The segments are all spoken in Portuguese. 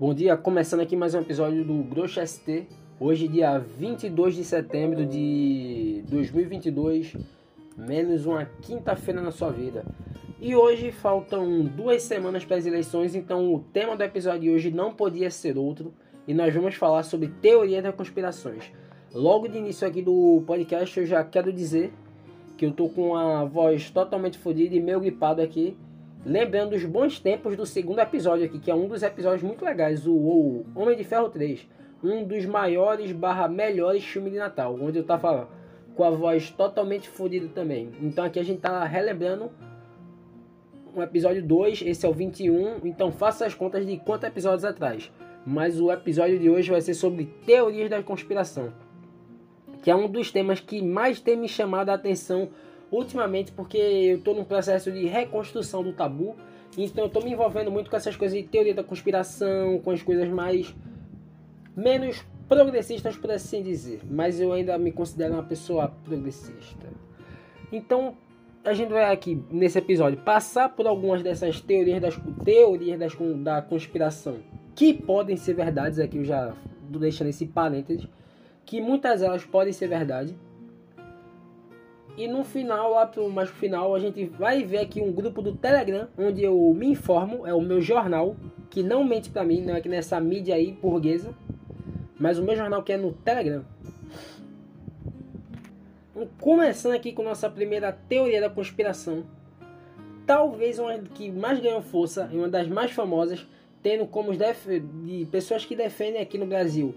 Bom dia, começando aqui mais um episódio do Grosso ST. Hoje, dia 22 de setembro de 2022, menos uma quinta-feira na sua vida. E hoje faltam duas semanas para as eleições, então o tema do episódio de hoje não podia ser outro. E nós vamos falar sobre teoria das conspirações. Logo de início aqui do podcast, eu já quero dizer que eu tô com a voz totalmente fodida e meio gripado aqui Lembrando os bons tempos do segundo episódio aqui, que é um dos episódios muito legais, o, Homem de Ferro 3. Um dos maiores barra melhores filmes de Natal, onde eu tava com a voz totalmente fodida também. Então aqui a gente tá relembrando um episódio 2, esse é o 21, então faça as contas de quantos episódios atrás. Mas o episódio de hoje vai ser sobre teorias da conspiração, que é um dos temas que mais tem me chamado a atenção ultimamente porque eu estou num processo de reconstrução do tabu, então eu estou me envolvendo muito com essas coisas de teoria da conspiração, com as coisas mais menos progressistas, por assim dizer, mas eu ainda me considero uma pessoa progressista. Então, a gente vai aqui nesse episódio passar por algumas dessas teorias das teorias das, da conspiração que podem ser verdades, aqui eu já deixando esse parênteses, que muitas delas podem ser verdade e no final, lá pro mais final, a gente vai ver aqui um grupo do Telegram, onde eu me informo, é o meu jornal, que não mente pra mim, não é que nessa mídia aí burguesa, mas o meu jornal que é no Telegram. Então, começando aqui com nossa primeira teoria da conspiração. Talvez uma que mais ganhou força e uma das mais famosas, tendo como de pessoas que defendem aqui no Brasil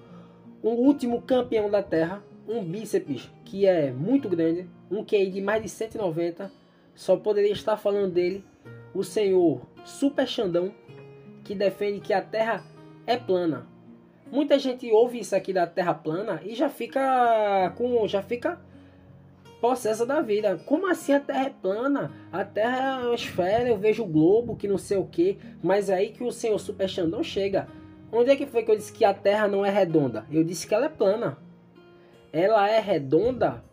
o último campeão da Terra, um bíceps que é muito grande, um QI de mais de 190, só poderia estar falando dele o senhor Super Xandão, que defende que a Terra é plana. Muita gente ouve isso aqui da Terra plana e já fica com já fica possessa da vida. Como assim a Terra é plana? A Terra é uma esfera, eu vejo o globo, que não sei o que, mas é aí que o senhor Super Xandão chega. Onde é que foi que eu disse que a Terra não é redonda? Eu disse que ela é plana. Ela é redonda,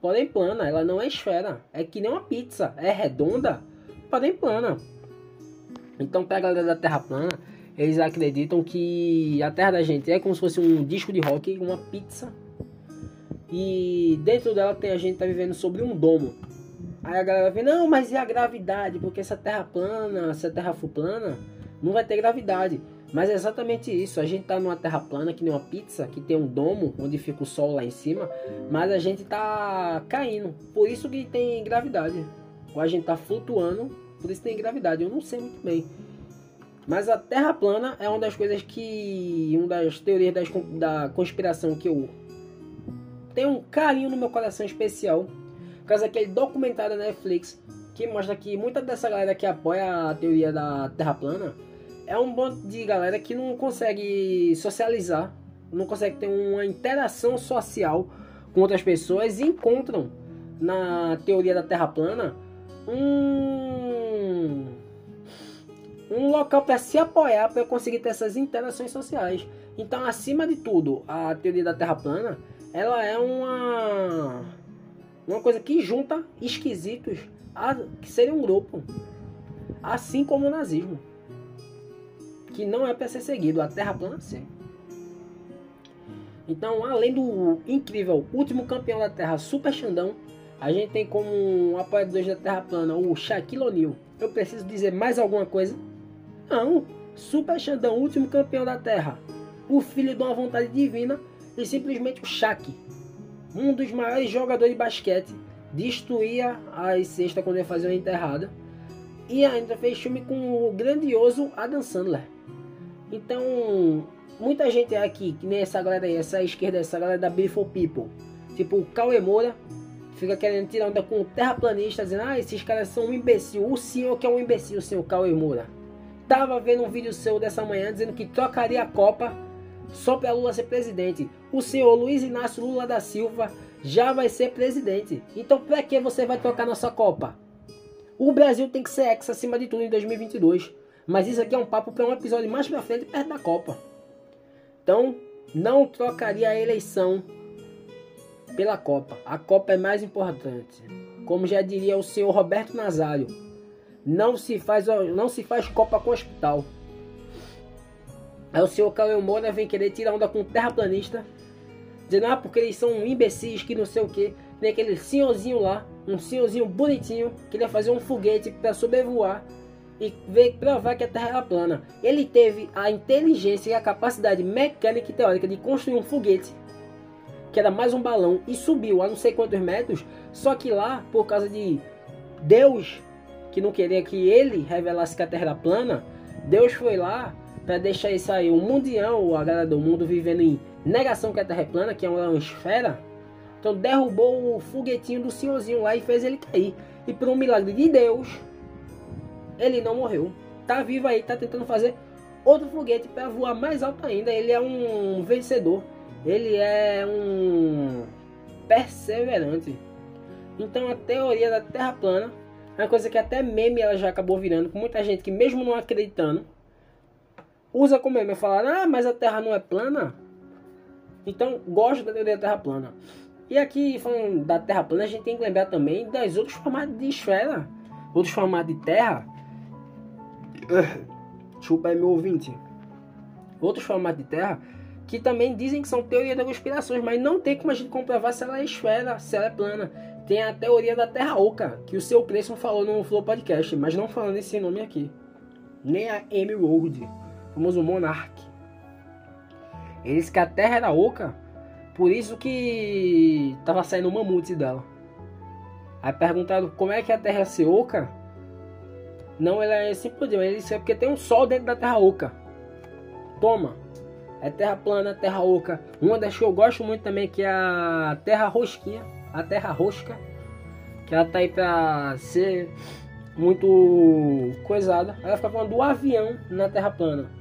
porém plana. Ela não é esfera. É que nem uma pizza. É redonda, porém plana. Então, para a galera da Terra plana, eles acreditam que a Terra da gente é como se fosse um disco de rock, uma pizza. E dentro dela tem a gente tá vivendo sobre um domo. Aí a galera vem, não, mas e a gravidade? Porque essa Terra plana, se a Terra for plana, não vai ter gravidade. Mas é exatamente isso. A gente tá numa terra plana, que nem uma pizza, que tem um domo onde fica o sol lá em cima, mas a gente tá caindo. Por isso que tem gravidade. Ou a gente tá flutuando, por isso tem gravidade. Eu não sei muito bem. Mas a terra plana é uma das coisas que. Uma das teorias das, da conspiração que eu tenho um carinho no meu coração especial. Por causa daquele documentário da Netflix que mostra que muita dessa galera que apoia a teoria da terra plana é um bando de galera que não consegue socializar, não consegue ter uma interação social com outras pessoas e encontram na teoria da Terra plana um um local para se apoiar para conseguir ter essas interações sociais. Então, acima de tudo, a teoria da Terra plana, ela é uma uma coisa que junta esquisitos a que seria um grupo, assim como o nazismo que não é para ser seguido, a Terra plana sim. Então, além do incrível último campeão da Terra, Super Xandão, a gente tem como um apoiador da Terra plana o Shaquille O'Neal. Eu preciso dizer mais alguma coisa? Não, Super Xandão, último campeão da Terra, o filho de uma vontade divina e simplesmente o Shaq, um dos maiores jogadores de basquete, destruía a cesta quando ia fazer uma enterrada e ainda fez filme com o grandioso Adam Sandler. Então, muita gente aqui, que nem essa galera aí, essa esquerda, essa galera da Beautiful People, tipo o Cauê Moura, fica querendo tirar onda com terraplanista, dizendo, ah, esses caras são um imbecil. O senhor que é um imbecil, o senhor Cauê Moura. Tava vendo um vídeo seu dessa manhã dizendo que trocaria a Copa só para Lula ser presidente. O senhor Luiz Inácio Lula da Silva já vai ser presidente. Então, para que você vai trocar nossa Copa? O Brasil tem que ser ex acima de tudo em 2022. Mas isso aqui é um papo para um episódio mais pra frente, perto da Copa. Então, não trocaria a eleição pela Copa. A Copa é mais importante. Como já diria o senhor Roberto Nazário, não se faz, não se faz Copa com hospital. Aí o senhor Cauê Moura vem querer tirar onda com terraplanista, dizendo, ah, porque eles são imbecis, que não sei o que. Nem aquele senhorzinho lá, um senhorzinho bonitinho, queria fazer um foguete para sobrevoar e ver, provar que a Terra era plana. Ele teve a inteligência e a capacidade mecânica e teórica de construir um foguete, que era mais um balão, e subiu a não sei quantos metros, só que lá, por causa de Deus, que não queria que ele revelasse que a Terra era plana, Deus foi lá para deixar isso aí, um mundial, a galera do mundo vivendo em negação que a Terra é plana, que é uma esfera. Então derrubou o foguetinho do senhorzinho lá e fez ele cair. E por um milagre de Deus, ele não morreu. Tá vivo aí, tá tentando fazer outro foguete para voar mais alto ainda. Ele é um vencedor. Ele é um perseverante. Então a teoria da Terra plana é uma coisa que até meme ela já acabou virando, com muita gente que mesmo não acreditando, usa como meme, falar, ah, mas a Terra não é plana. Então, gosto da teoria da Terra plana. E aqui, falando da Terra plana, a gente tem que lembrar também das outros formatos de esfera, outros formatos de Terra. Chupa aí meu ouvinte. Outros formatos de Terra que também dizem que são teorias da conspirações, mas não tem como a gente comprovar se ela é esfera, se ela é plana. Tem a teoria da Terra Oca, que o seu Cresson falou no Flow Podcast, mas não falando esse nome aqui. Nem a Road, famoso Monarch. Eles que a Terra era oca, por isso que tava saindo o mamute dela. Aí perguntaram como é que a Terra é oca. Não, ela é simples, ele disse é porque tem um sol dentro da Terra oca. Toma. É terra plana, terra oca. Uma das que eu gosto muito também que é a terra rosquinha, a terra rosca, que ela tá aí pra ser muito coisada. Ela fica falando do avião na terra plana.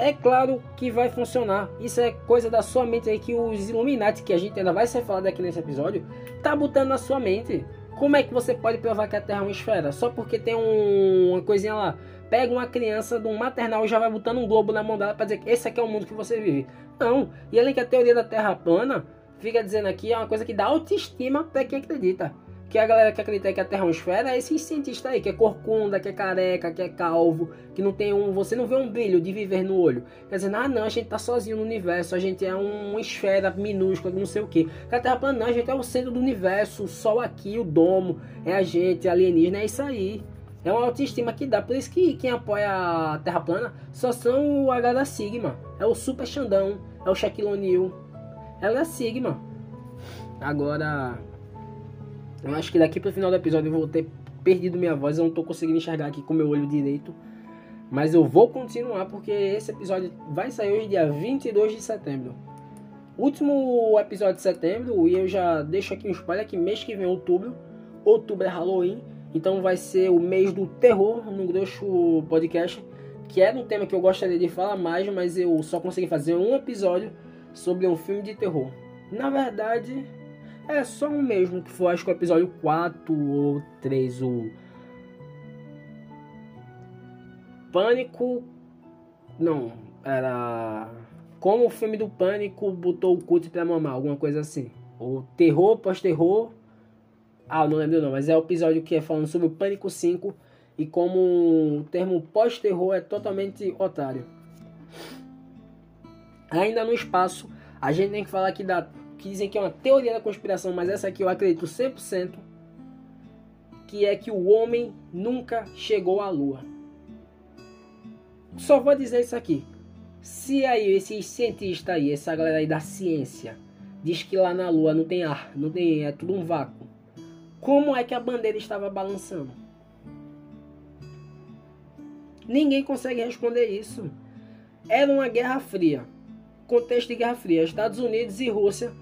É claro que vai funcionar. Isso é coisa da sua mente aí que os Illuminati, que a gente ainda vai ser falado aqui nesse episódio, tá botando na sua mente. Como é que você pode provar que a Terra é uma esfera? Só porque tem um, uma coisinha lá. Pega uma criança de um maternal e já vai botando um globo na mão dela para dizer que esse aqui é o mundo que você vive. Não. E além que a teoria da Terra plana fica dizendo aqui é uma coisa que dá autoestima para quem acredita que a galera que acredita que a Terra é uma esfera é esses cientistas aí, que é corcunda, que é careca, que é calvo, que não tem um. Você não vê um brilho de viver no olho. Quer dizer, ah não, a gente tá sozinho no universo, a gente é uma esfera minúscula, não sei o que. A Terra plana, não, a gente é o centro do universo, o Sol aqui, o domo, é a gente, alienígena, é isso aí. É uma autoestima que dá. Por isso que quem apoia a Terra plana só são o H da Sigma. É o Super Xandão, é o Shaquille O'Neal. Ela é Sigma. Agora, eu acho que daqui pro final do episódio eu vou ter perdido minha voz, eu não tô conseguindo enxergar aqui com meu olho direito. Mas eu vou continuar porque esse episódio vai sair hoje dia 22 de setembro. Último episódio de setembro, e eu já deixo aqui um spoiler que mês que vem, outubro, outubro é Halloween, então vai ser o mês do terror no Grosso Podcast, que era um tema que eu gostaria de falar mais, mas eu só consegui fazer um episódio sobre um filme de terror. Na verdade, é só um mesmo, que foi acho que o episódio 4 ou 3, o Pânico. Não, era. Como o filme do Pânico botou o culto pra mamar, alguma coisa assim. O terror, pós-terror. Ah, não lembro não, mas é o episódio que é falando sobre o Pânico 5 e como o termo pós-terror é totalmente otário. Ainda no espaço, a gente tem que falar aqui da que dizem que é uma teoria da conspiração, mas essa aqui eu acredito 100%, que é que o homem nunca chegou à lua. Só vou dizer isso aqui. Se aí esses cientistas aí, essa galera aí da ciência, diz que lá na lua não tem ar, não tem, é tudo um vácuo. Como é que a bandeira estava balançando? Ninguém consegue responder isso. Era uma guerra fria. Contexto de guerra fria. Estados Unidos e Rússia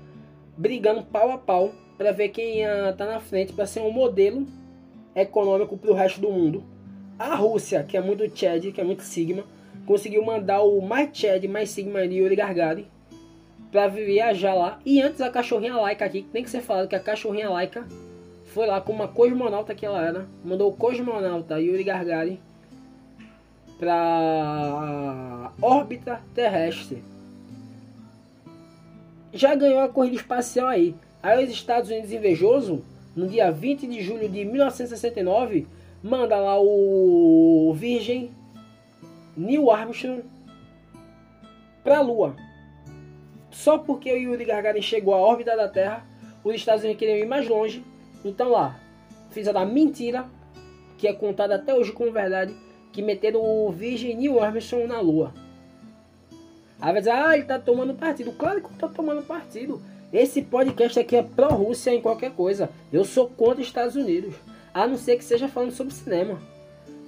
brigando pau a pau para ver quem ia tá na frente para ser um modelo econômico para o resto do mundo. A Rússia, que é muito Chad, que é muito Sigma, conseguiu mandar o mais Chad, mais Sigma de Yuri Gargari para viajar lá. E antes a cachorrinha Laika aqui, que tem que ser falado que a cachorrinha Laika foi lá com uma cosmonauta que ela era, mandou o cosmonauta Yuri Gargari para órbita terrestre já ganhou a corrida espacial aí. Aí os Estados Unidos invejoso, no dia 20 de julho de 1969, manda lá o Virgem Neil Armstrong para a Lua. Só porque o Yuri Gagarin chegou à órbita da Terra, os Estados Unidos queriam ir mais longe. Então lá, fizeram a mentira, que é contada até hoje como verdade, que meteram o Virgem Neil Armstrong na Lua. Aí vai dizer, ah, ele tá tomando partido. Claro que eu tô tomando partido. Esse podcast aqui é pró-Rússia em qualquer coisa. Eu sou contra os Estados Unidos. A não ser que seja falando sobre cinema.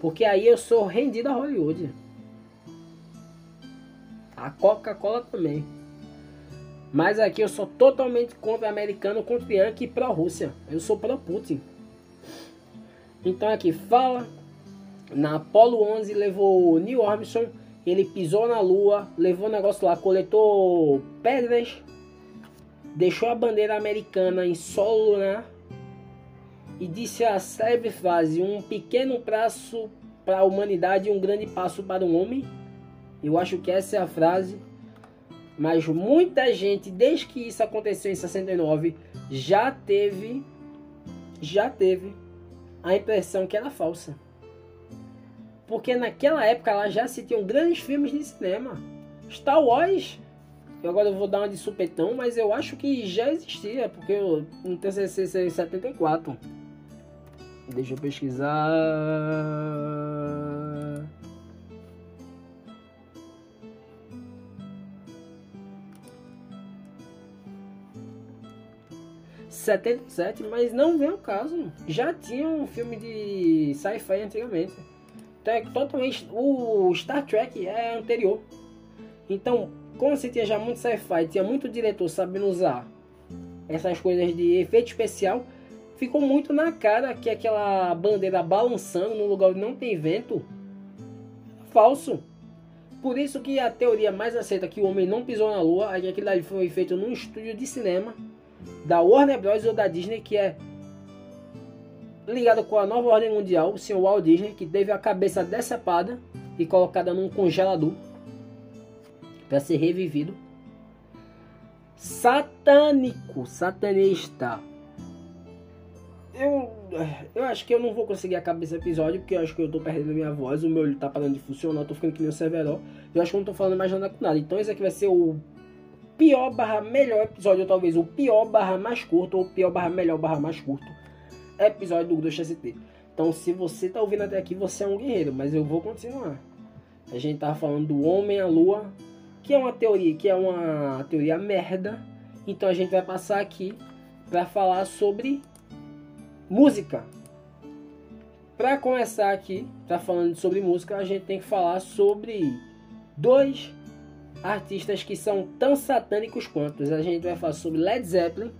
Porque aí eu sou rendido a Hollywood. A Coca-Cola também. Mas aqui eu sou totalmente contra americano, contra Yankee e pró-Rússia. Eu sou pró-Putin. Então aqui fala. Na Apollo 11 levou Neil Armstrong. Ele pisou na lua, levou o negócio lá, coletou pedras, deixou a bandeira americana em solo lunar e disse a célebre frase: Um pequeno passo para a humanidade e um grande passo para o homem. Eu acho que essa é a frase. Mas muita gente, desde que isso aconteceu em 69, já teve já teve a impressão que era falsa. Porque naquela época lá já se tinham grandes filmes de cinema. Star Wars, eu agora vou dar uma de supetão, mas eu acho que já existia, porque eu TCC em 74. Deixa eu pesquisar. Setenta sete, mas não vem ao caso. Já tinha um filme de sci-fi antigamente. Totalmente. O Star Trek é anterior. Então, como você tinha já muito sci-fi, tinha muito diretor sabendo usar essas coisas de efeito especial ficou muito na cara que aquela bandeira balançando no lugar onde não tem vento falso. Por isso que a teoria mais aceita que o homem não pisou na lua é que aquilo ali foi feito num estúdio de cinema da Warner Bros ou da Disney que é ligado com a nova ordem mundial, o senhor Walt Disney, que teve a cabeça decepada e colocada num congelador para ser revivido. Satânico, satanista eu, eu acho que eu não vou conseguir acabar esse episódio, porque eu acho que eu tô perdendo minha voz, o meu olho tá parando de funcionar, eu tô ficando que nem o Severo. Eu acho que eu não tô falando mais nada com nada. Então esse aqui vai ser o pior barra melhor episódio, ou talvez o pior barra mais curto, ou pior barra melhor barra mais curto episódio do ST. Então se você tá ouvindo até aqui, você é um guerreiro, mas eu vou continuar. A gente tava falando do Homem à Lua, que é uma teoria, que é uma teoria merda. Então a gente vai passar aqui para falar sobre Música. Para começar aqui, tá falando sobre música, a gente tem que falar sobre dois artistas que são tão satânicos quanto. A gente vai falar sobre Led Zeppelin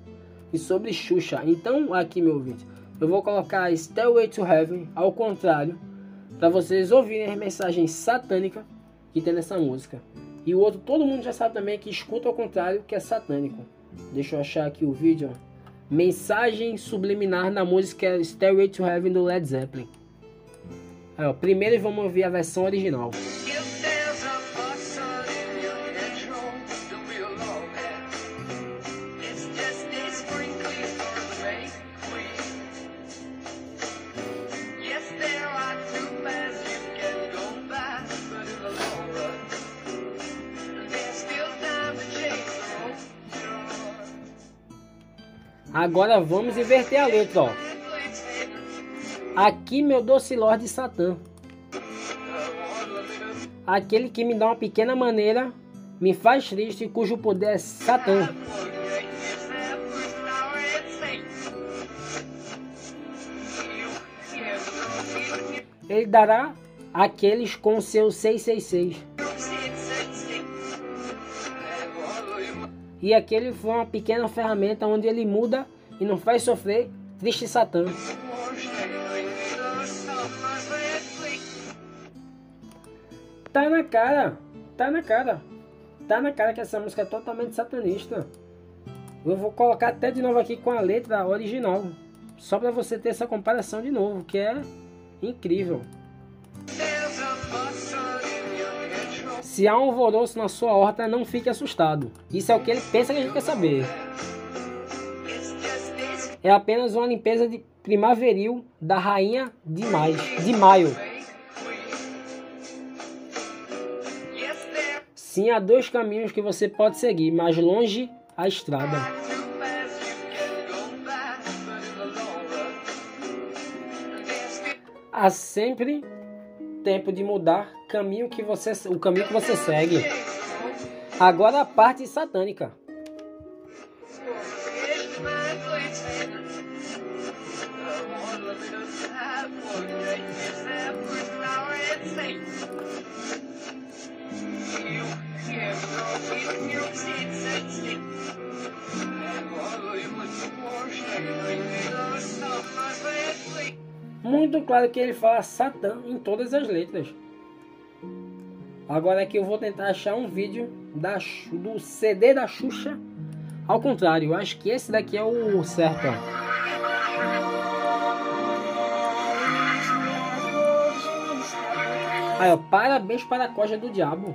e sobre Xuxa. Então, aqui, meu ouvinte, eu vou colocar Stairway to Heaven ao contrário, para vocês ouvirem as mensagens satânicas que tem nessa música. E o outro, todo mundo já sabe também que escuta ao contrário, que é satânico. Deixa eu achar aqui o vídeo. Mensagem subliminar na música Stairway to Heaven do Led Zeppelin. Aí, ó, primeiro vamos ouvir a versão original. Agora vamos inverter a letra, ó. Aqui meu doce Lorde Satã. Aquele que me dá uma pequena maneira, me faz triste, cujo poder é Satã. Ele dará aqueles com seu 666. E aquele foi uma pequena ferramenta onde ele muda e não faz sofrer triste Satã. Tá na cara, tá na cara, tá na cara que essa música é totalmente satanista. Eu vou colocar até de novo aqui com a letra original, só para você ter essa comparação de novo, que é incrível. Se há um alvoroço na sua horta, não fique assustado. Isso é o que ele pensa que a gente quer saber. É apenas uma limpeza de primaveril da rainha de maio. De maio. Sim, há dois caminhos que você pode seguir, mais longe a estrada. Há sempre tempo de mudar caminho que você, o caminho que você segue. Agora a parte satânica. Muito claro que ele fala Satã em todas as letras. Agora aqui eu vou tentar achar um vídeo da, do CD da Xuxa. Ao contrário, eu acho que esse daqui é o certo. Aí, ó, parabéns para a coja do diabo.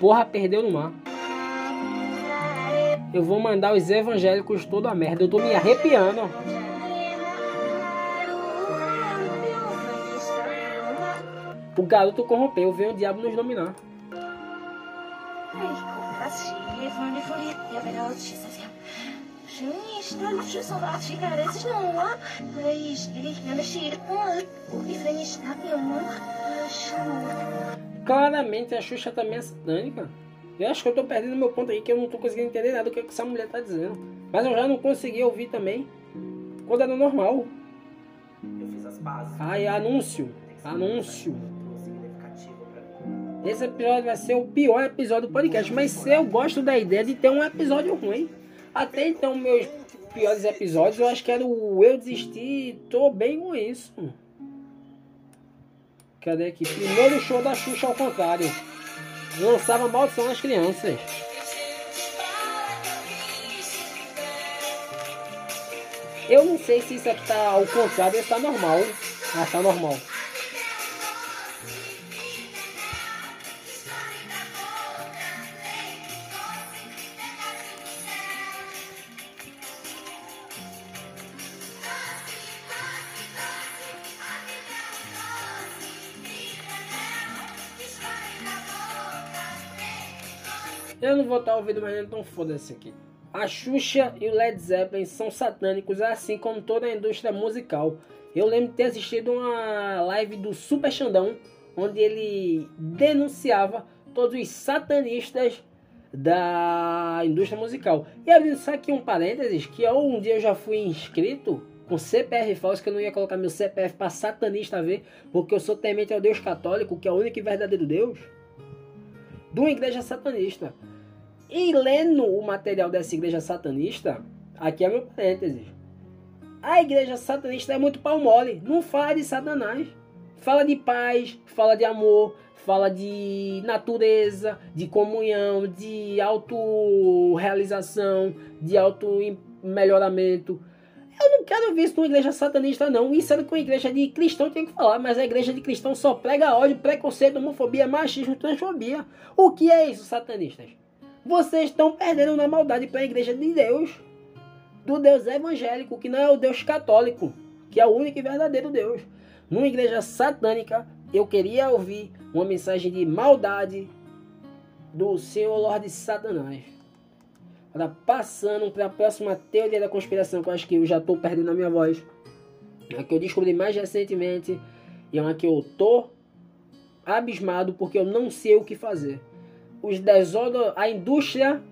Porra, perdeu no mar. Eu vou mandar os evangélicos toda a merda. Eu tô me arrepiando. O garoto corrompeu, vem o diabo nos dominar. Claramente a Xuxa também é satânica. Eu acho que eu tô perdendo meu ponto aí, que eu não tô conseguindo entender nada do que essa mulher tá dizendo. Mas eu já não consegui ouvir também quando era normal. Eu fiz as bases. Ai, anúncio. Anúncio. Esse episódio vai ser o pior episódio do podcast. Mas eu gosto da ideia de ter um episódio ruim. Até então, meus piores episódios, eu acho que era o Eu Desisti. Tô bem com isso. Cadê aqui? Primeiro show da Xuxa ao contrário lançava maldição nas crianças. Eu não sei se isso aqui tá ao contrário ou está normal. Ah, tá normal. Eu não vou estar ouvindo mais então foda-se aqui. A Xuxa e o Led Zeppelin são satânicos, assim como toda a indústria musical. Eu lembro de ter assistido uma live do Super Xandão, onde ele denunciava todos os satanistas da indústria musical. E abrindo só aqui um parênteses, que um dia eu já fui inscrito com CPF falso, que eu não ia colocar meu CPF para satanista ver, porque eu sou temente ao Deus católico, que é o único e verdadeiro Deus, de uma igreja satanista. E lendo o material dessa igreja satanista, aqui é meu parênteses. A igreja satanista é muito pau mole, não fala de Satanás. Fala de paz, fala de amor, fala de natureza, de comunhão, de autorrealização, de auto-melhoramento. Eu não quero ver isso numa igreja satanista, não. Isso é que uma igreja de cristão tem que falar, mas a igreja de cristão só prega ódio, preconceito, homofobia, machismo, transfobia. O que é isso, satanistas? Vocês estão perdendo na maldade para a igreja de Deus, do Deus evangélico, que não é o Deus católico, que é o único e verdadeiro Deus. Numa igreja satânica, eu queria ouvir uma mensagem de maldade do Senhor Lorde Satanás. Agora, passando para a próxima teoria da conspiração, que eu acho que eu já estou perdendo a minha voz. É que eu descobri mais recentemente e é uma que eu tô abismado porque eu não sei o que fazer os desodor... a indústria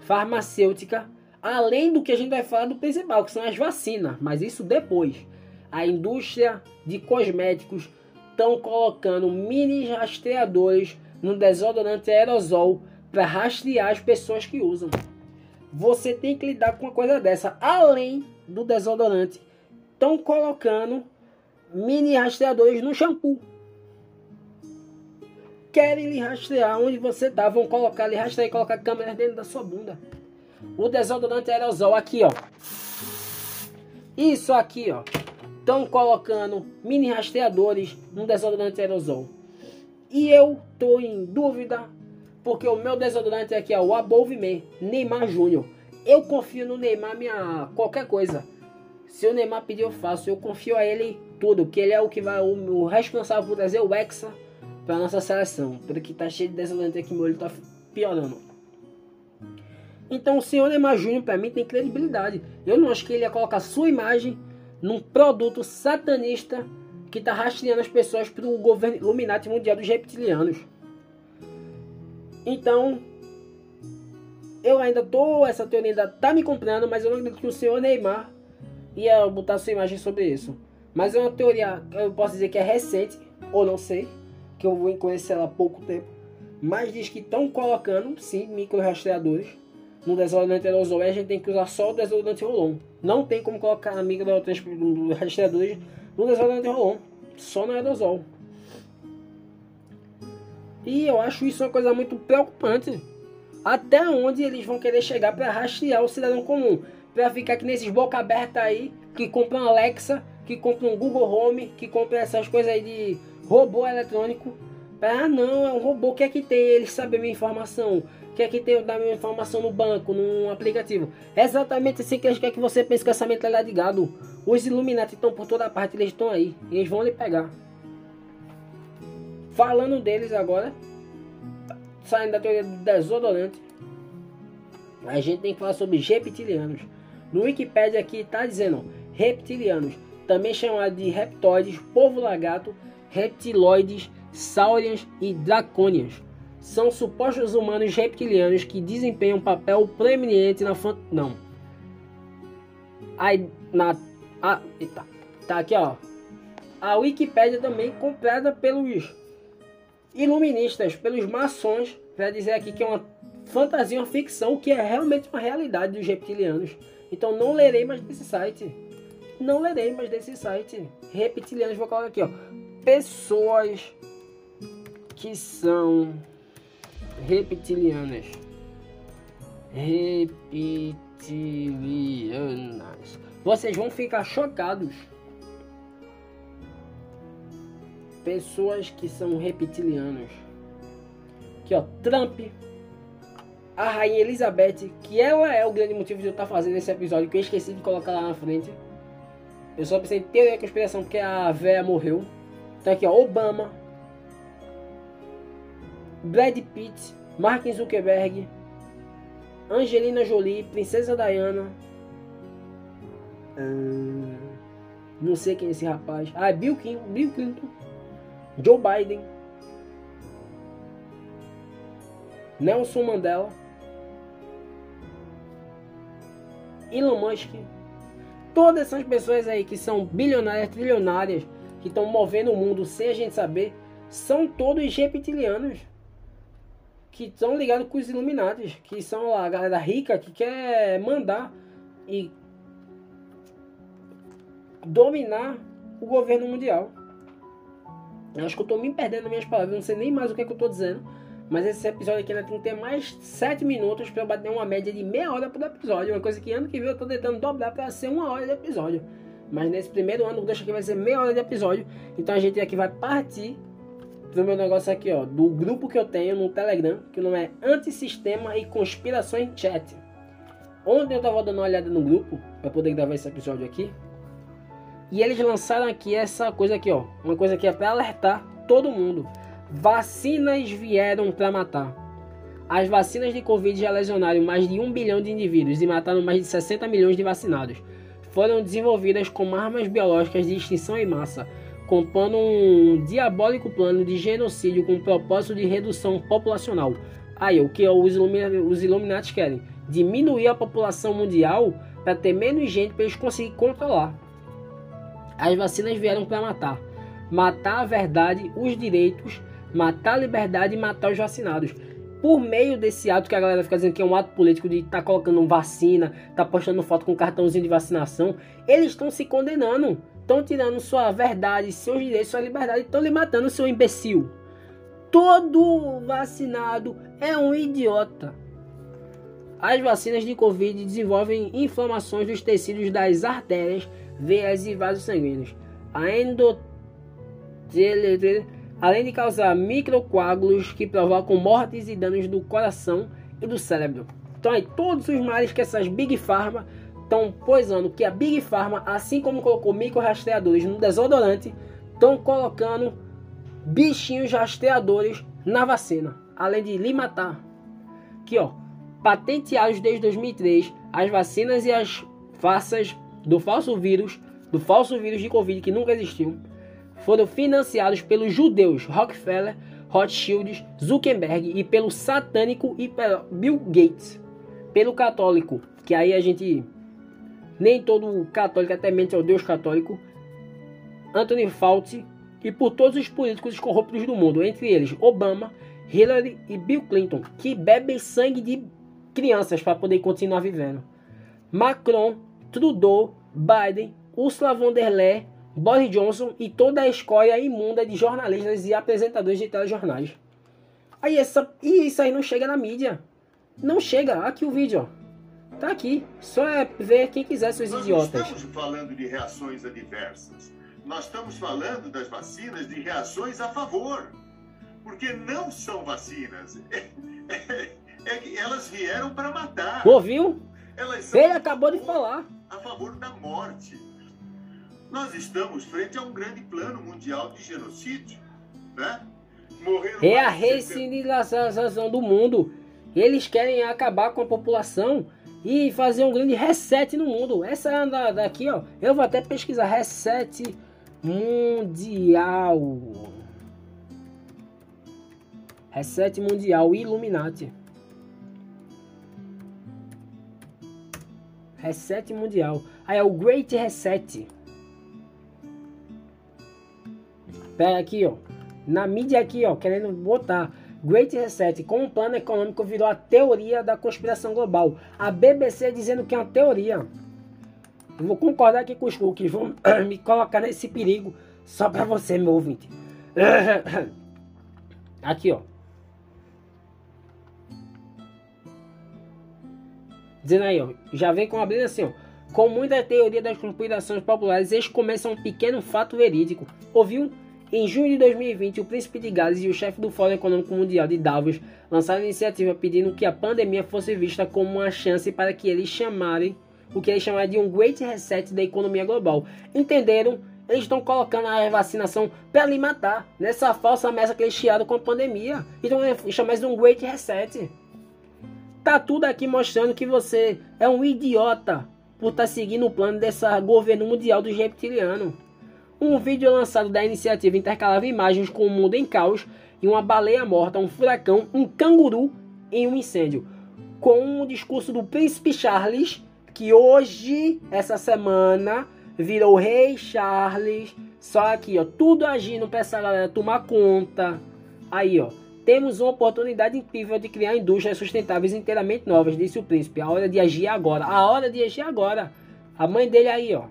farmacêutica, além do que a gente vai falar do principal, que são as vacinas, mas isso depois. A indústria de cosméticos estão colocando mini rastreadores no desodorante aerosol para rastrear as pessoas que usam. Você tem que lidar com uma coisa dessa. Além do desodorante, estão colocando mini rastreadores no shampoo querem lhe rastrear onde você tá. Vão colocar, lhe rastrear e colocar câmeras dentro da sua bunda. O desodorante aerosol aqui, ó. Isso aqui, ó. Estão colocando mini rastreadores no desodorante aerosol. E eu tô em dúvida, porque o meu desodorante aqui é o Above Me, Neymar Júnior. Eu confio no Neymar minha qualquer coisa. Se o Neymar pedir, eu faço. Eu confio a ele tudo, que ele é o que vai, o, o responsável por trazer o Hexa para nossa seleção. Porque tá cheio de desodorante aqui, meu olho tá piorando. Então o senhor Neymar Júnior, para mim, tem credibilidade. Eu não acho que ele ia colocar sua imagem num produto satanista que está rastreando as pessoas para o governo Illuminati Mundial dos Reptilianos. Então, eu ainda tô, essa teoria ainda tá me comprando, mas eu não acredito que o senhor Neymar ia botar sua imagem sobre isso. Mas é uma teoria, eu posso dizer que é recente, ou não sei, que eu vou conhecer ela há pouco tempo. Mas diz que estão colocando, sim, micro rastreadores no desodorante aerosol. A gente tem que usar só o desodorante rolon. Não tem como colocar micro rastreadores no desodorante rolon. Só no aerosol. E eu acho isso uma coisa muito preocupante. Até onde eles vão querer chegar para rastrear o cidadão comum? Para ficar aqui nesses boca aberta aí, que compram Alexa que compra um Google Home, que compra essas coisas aí de robô eletrônico. Ah, não, é um robô. que é que tem? Ele sabe a minha informação. que é que tem da minha informação no banco, num aplicativo? É exatamente assim que eles querem que você pense com essa mentalidade de gado. Os Illuminati estão por toda parte, eles estão aí. Eles vão lhe pegar. Falando deles agora, saindo da teoria do desodorante, a gente tem que falar sobre reptilianos. No Wikipedia aqui está dizendo reptilianos também chamado de reptoides, povo lagarto, reptiloides, saurians e dracônias. São supostos humanos reptilianos que desempenham um papel preeminente na fan... não. Aí na a, tá aqui ó. A Wikipédia também comprada pelos iluministas, pelos maçons, para dizer aqui que é uma fantasia, uma ficção, que é realmente uma realidade dos reptilianos. Então não lerei mais desse site não lerei mais desse site. Reptilianos, vou colocar aqui, ó. Pessoas que são reptilianas. Reptilianas. Vocês vão ficar chocados. Pessoas que são reptilianos. Aqui, ó. Trump. A rainha Elizabeth, que ela é o grande motivo de eu estar fazendo esse episódio, que eu esqueci de colocar lá na frente. Eu só pensei em teoria da conspiração porque a véia morreu. Então aqui, ó, Obama, Brad Pitt, Mark Zuckerberg, Angelina Jolie, Princesa Diana. Hum, não sei quem é esse rapaz. Ah, Bill Clinton, Bill Clinton, Joe Biden, Nelson Mandela, Elon Musk todas essas pessoas aí que são bilionárias, trilionárias, que estão movendo o mundo sem a gente saber, são todos reptilianos. Que estão ligados com os Illuminati, que são a galera rica que quer mandar e dominar o governo mundial. Eu acho que eu estou me perdendo nas minhas palavras, não sei nem mais o que, é que eu estou dizendo. Mas esse episódio aqui ainda tem que ter mais 7 minutos para bater uma média de meia hora por episódio. Uma coisa que ano que vem eu tô tentando dobrar para ser uma hora de episódio. Mas nesse primeiro ano, deixa que vai ser meia hora de episódio. Então a gente aqui vai partir do meu negócio aqui, ó. Do grupo que eu tenho no Telegram, que não é Antissistema e Conspiração em Chat. Ontem eu tava dando uma olhada no grupo, para poder gravar esse episódio aqui. E eles lançaram aqui essa coisa aqui, ó. Uma coisa que é para alertar todo mundo. Vacinas vieram para matar. As vacinas de Covid já lesionaram mais de 1 bilhão de indivíduos e mataram mais de 60 milhões de vacinados. Foram desenvolvidas como armas biológicas de extinção em massa, compondo um diabólico plano de genocídio com propósito de redução populacional. Aí, o que os, Illuminati, os Illuminati querem? Diminuir a população mundial para ter menos gente para eles conseguirem controlar. As vacinas vieram para matar. Matar a verdade, os direitos matar a liberdade e matar os vacinados. Por meio desse ato que a galera fica dizendo que é um ato político de estar tá colocando vacina, tá postando foto com cartãozinho de vacinação, eles estão se condenando, estão tirando sua verdade, seus direitos, sua liberdade, estão lhe matando, seu imbecil. Todo vacinado é um idiota. As vacinas de Covid desenvolvem inflamações dos tecidos das artérias, veias e vasos sanguíneos. A endotelio além de causar microcoágulos que provocam mortes e danos do coração e do cérebro. Então aí todos os males que essas Big Pharma estão poisando que a Big Pharma, assim como colocou micro-rastreadores no desodorante, estão colocando bichinhos rastreadores na vacina, além de lhe matar. Aqui, ó, patenteados desde 2003, as vacinas e as farsas do falso vírus, do falso vírus de Covid que nunca existiu, foram financiados pelos judeus Rockefeller, Rothschild, Zuckerberg e pelo satânico e pelo Bill Gates. Pelo católico, que aí a gente nem todo católico até mente ao Deus católico, Anthony Fauci e por todos os políticos corruptos do mundo, entre eles Obama, Hillary e Bill Clinton, que bebem sangue de crianças para poder continuar vivendo. Macron, Trudeau, Biden, Ursula von der Leyen, Boris Johnson e toda a escória imunda de jornalistas e apresentadores de telejornais. Aí essa, e isso aí não chega na mídia. Não chega. Aqui o vídeo, ó. Tá aqui. Só é ver quem quiser, seus Nós idiotas. Não estamos falando de reações adversas. Nós estamos falando das vacinas de reações a favor. Porque não são vacinas. É, é, é que elas vieram para matar. Ouviu? Ele acabou de falar. a favor da morte. Nós estamos frente a um grande plano mundial de genocídio, né? Morreram É a mais de 70 recivilização do mundo. Eles querem acabar com a população e fazer um grande reset no mundo. Essa é da, daqui, ó. Eu vou até pesquisar reset mundial. Reset mundial Illuminati. Reset mundial. Aí é o Great Reset. Pega aqui, ó. Na mídia aqui, ó, querendo botar Great Reset como um plano econômico virou a teoria da conspiração global. A BBC dizendo que é uma teoria. Eu vou concordar aqui com os cookies, vão me colocar nesse perigo só pra você, meu ouvinte. Aqui, ó. Dizendo aí, ó, já vem com a brisa assim, ó. Com muita teoria das conspirações populares, eles começam um pequeno fato verídico. Ouviu? Em junho de 2020, o príncipe de Gales e o chefe do Fórum Econômico Mundial de Davos lançaram a iniciativa pedindo que a pandemia fosse vista como uma chance para que eles chamarem o que eles chamaram de um Great Reset da economia global. Entenderam? Eles estão colocando a vacinação para lhe matar nessa falsa ameaça que eles tiraram com a pandemia. Então chamam de um Great Reset. Tá tudo aqui mostrando que você é um idiota por estar seguindo o plano dessa governo mundial dos reptilianos. Um vídeo lançado da iniciativa intercalava imagens com o mundo em caos e uma baleia morta, um furacão, um canguru em um incêndio. Com o discurso do príncipe Charles, que hoje, essa semana, virou rei Charles. Só aqui, ó, tudo agindo para essa galera tomar conta. Aí, ó, temos uma oportunidade incrível de criar indústrias sustentáveis inteiramente novas, disse o príncipe. A hora de agir agora. A hora de agir agora. A mãe dele aí, ó.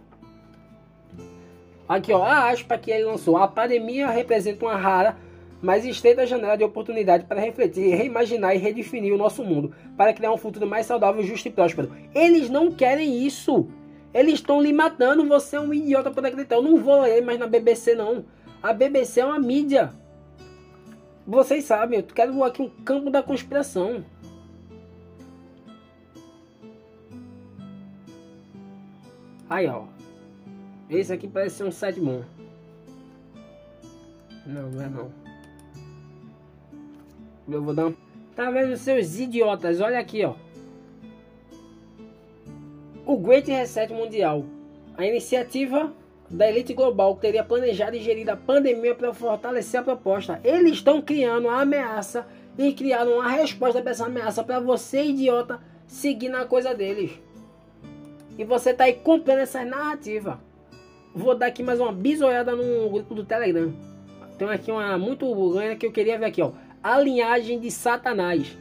Aqui, ó, a aspa que ele lançou. A pandemia representa uma rara, mas estreita janela de oportunidade para refletir, reimaginar e redefinir o nosso mundo, para criar um futuro mais saudável, justo e próspero. Eles não querem isso. Eles estão lhe matando. Você é um idiota por acreditar. Eu não vou ler mais na BBC, não. A BBC é uma mídia. Vocês sabem, eu quero aqui um campo da conspiração. Aí, ó. Esse aqui parece ser um site bom. Não, não é não. Eu vou dar um... Tá vendo, seus idiotas? Olha aqui, ó. O Great Reset Mundial. A iniciativa da elite global que teria planejado e gerido a pandemia para fortalecer a proposta. Eles estão criando a ameaça e criaram uma resposta para essa ameaça para você, idiota, seguir na coisa deles. E você tá aí comprando essa narrativa. Vou dar aqui mais uma bisoiada no grupo do Telegram. Tem aqui uma muito grande que eu queria ver aqui, ó. A linhagem de Satanás.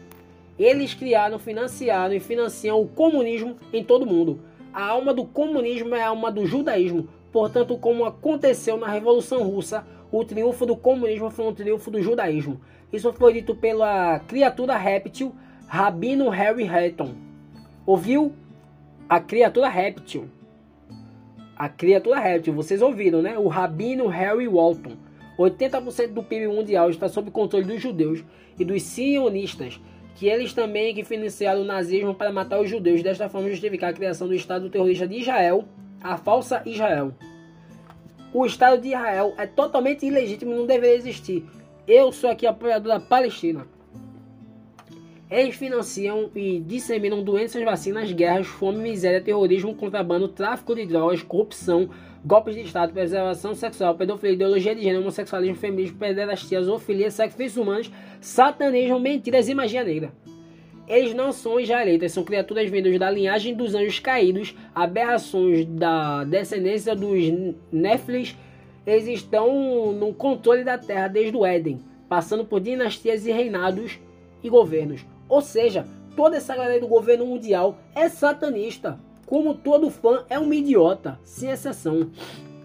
Eles criaram, financiaram e financiam o comunismo em todo o mundo. A alma do comunismo é a alma do judaísmo. Portanto, como aconteceu na Revolução Russa, o triunfo do comunismo foi um triunfo do judaísmo. Isso foi dito pela criatura réptil Rabino Harry Hatton. Ouviu? A criatura réptil. A criatura réptil, vocês ouviram, né? O Rabino Harry Walton. 80% do PIB mundial está sob controle dos judeus e dos sionistas, que eles também que financiaram o nazismo para matar os judeus desta forma justificar a criação do Estado terrorista de Israel, a falsa Israel. O Estado de Israel é totalmente ilegítimo e não deveria existir. Eu sou aqui apoiador da Palestina. Eles financiam e disseminam doenças, vacinas, guerras, fome, miséria, terrorismo, contrabando, tráfico de drogas, corrupção, golpes de Estado, preservação sexual, pedofilia, ideologia de gênero, homossexualismo, feminismo, pederastia, zoofilia, sacrifícios humanos, satanismo, mentiras e magia negra. Eles não são israelitas, são criaturas vindas da linhagem dos anjos caídos, aberrações da descendência dos Néfilis. Eles estão no controle da terra desde o Éden, passando por dinastias e reinados e governos. Ou seja, toda essa galera do governo mundial é satanista. Como todo fã é um idiota, sem exceção.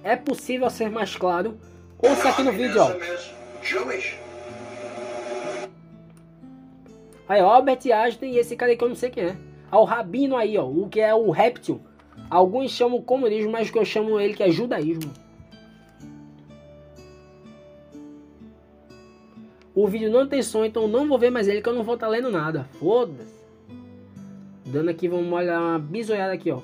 É possível ser mais claro? Ouça aqui no vídeo, ó. Aí, ó, Albert Einstein e esse cara aí que eu não sei quem é. Ó, o Rabino aí, ó, o que é o réptil. Alguns chamam comunismo, mas que eu chamo ele que é judaísmo. O vídeo não tem som, então não vou ver mais ele que eu não vou estar tá lendo nada. Foda-se. Dando aqui, vamos olhar uma bisoiada aqui, ó.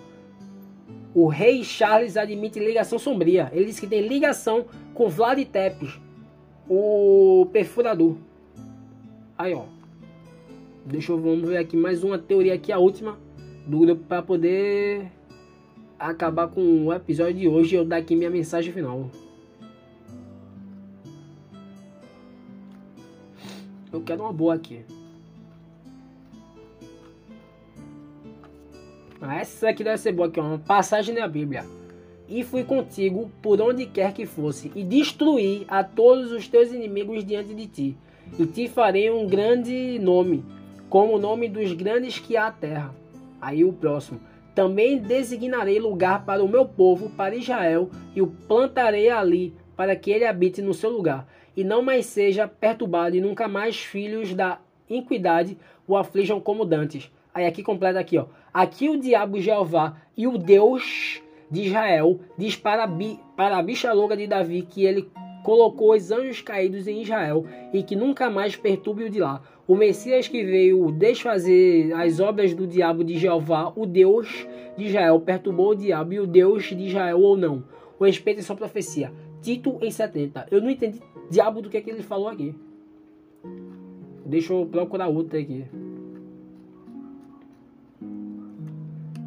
O rei Charles admite ligação sombria. Ele diz que tem ligação com Vlad Tepes, o perfurador. Aí, ó. Deixa eu vamos ver aqui mais uma teoria aqui, a última do grupo para poder acabar com o episódio de hoje e eu dar aqui minha mensagem final. Eu quero uma boa aqui. Ah, essa aqui deve ser boa aqui, uma passagem da Bíblia. E fui contigo por onde quer que fosse, e destruí a todos os teus inimigos diante de ti. E te farei um grande nome, como o nome dos grandes que há a terra. Aí o próximo. Também designarei lugar para o meu povo, para Israel, e o plantarei ali, para que ele habite no seu lugar, e não mais seja perturbado, e nunca mais filhos da iniquidade o aflijam como dantes. Aí aqui completa aqui, ó. Aqui o diabo Jeová e o Deus de Israel diz para, Bi, para a bicha louca de Davi que ele colocou os anjos caídos em Israel e que nunca mais perturbe o de lá. O Messias que veio desfazer as obras do diabo de Jeová, o Deus de Israel, perturbou o diabo e o Deus de Israel ou não. O respeito é sua profecia. Tito em 70. Eu não entendi diabo do que, é que ele falou aqui. Deixa eu procurar outra aqui.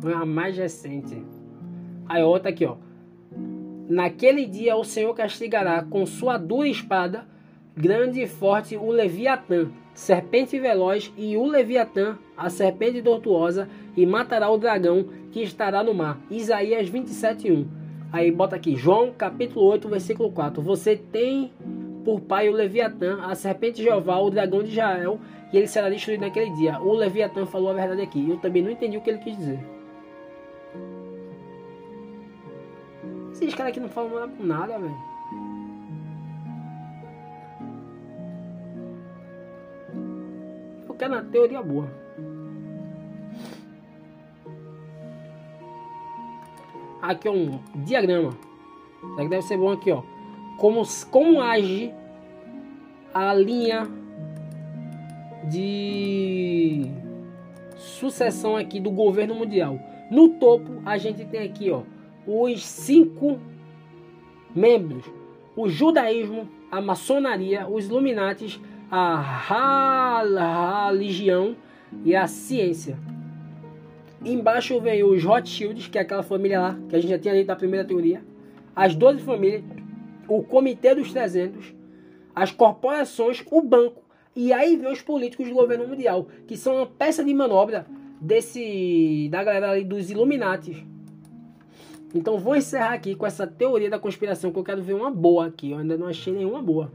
a mais recente. Aí outra aqui, ó. Naquele dia o Senhor castigará com sua dura espada, grande e forte, o Leviatã, serpente veloz, e o Leviatã, a serpente tortuosa, e matará o dragão que estará no mar. Isaías 27, 1. Aí bota aqui, João capítulo 8, versículo 4. Você tem por pai o Leviatã, a serpente de Jeová, o dragão de Israel, e ele será destruído naquele dia. O Leviatã falou a verdade aqui. Eu também não entendi o que ele quis dizer. Esses caras aqui não falam nada velho. Eu quero uma teoria boa. Aqui é um diagrama. Isso aqui deve ser bom aqui, ó. Como, como age a linha de sucessão aqui do governo mundial. No topo a gente tem aqui, ó, os cinco membros: o judaísmo, a maçonaria, os Illuminates, a religião e a ciência. Embaixo vem os Rothschilds, que é aquela família lá que a gente já tinha lido da primeira teoria. As 12 famílias, o Comitê dos 300, as corporações, o banco. E aí vem os políticos do governo mundial, que são uma peça de manobra desse da galera ali dos Illuminati. Então vou encerrar aqui com essa teoria da conspiração que eu quero ver uma boa aqui. Eu ainda não achei nenhuma boa.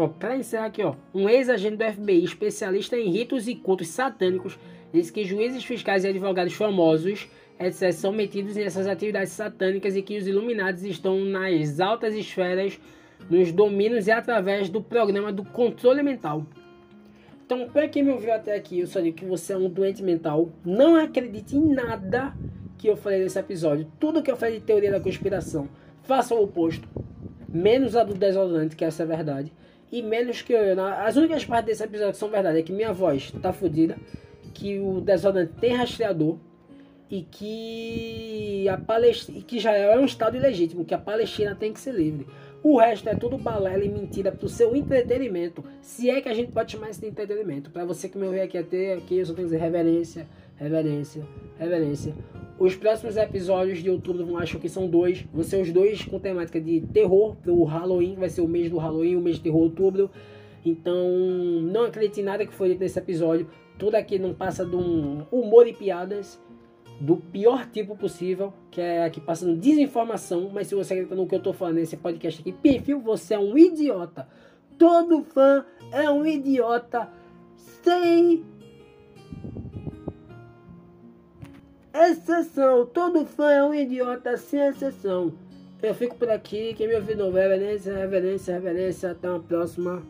Ó, para encerrar aqui, ó, um ex-agente do FBI, especialista em ritos e cultos satânicos, diz que juízes fiscais e advogados famosos, etc., são metidos nessas atividades satânicas e que os iluminados estão nas altas esferas, nos domínios e através do programa do controle mental. Então, para quem me ouviu até aqui, eu só digo que você é um doente mental. Não acredite em nada que eu falei nesse episódio. Tudo que eu falei de teoria da conspiração, faça o oposto. Menos a do desodorante, que essa é a verdade. E menos que eu. As únicas partes desse episódio que são verdade é que minha voz tá fodida, que o desodorante tem rastreador e que a Palestina, que já é um estado ilegítimo, que a Palestina tem que ser livre. O resto é tudo balela e mentira pro seu entretenimento. Se é que a gente pode chamar isso de entretenimento. Para você que me ouviu aqui até aqui, eu só tenho que dizer reverência, reverência, reverência. Os próximos episódios de outubro, acho que são dois. Vão ser os dois com temática de terror pro Halloween. Vai ser o mês do Halloween, o mês de terror outubro. Então, não acredite em nada que foi dito nesse episódio. Tudo aqui não passa de um humor e piadas do pior tipo possível, que é aqui passando desinformação, mas se você acredita no que eu tô falando nesse podcast aqui, perfil, você é um idiota. Todo fã é um idiota sem exceção. Todo fã é um idiota sem exceção. Eu fico por aqui. Quem me ouviu não, reverência, reverência, reverência. Até uma próxima.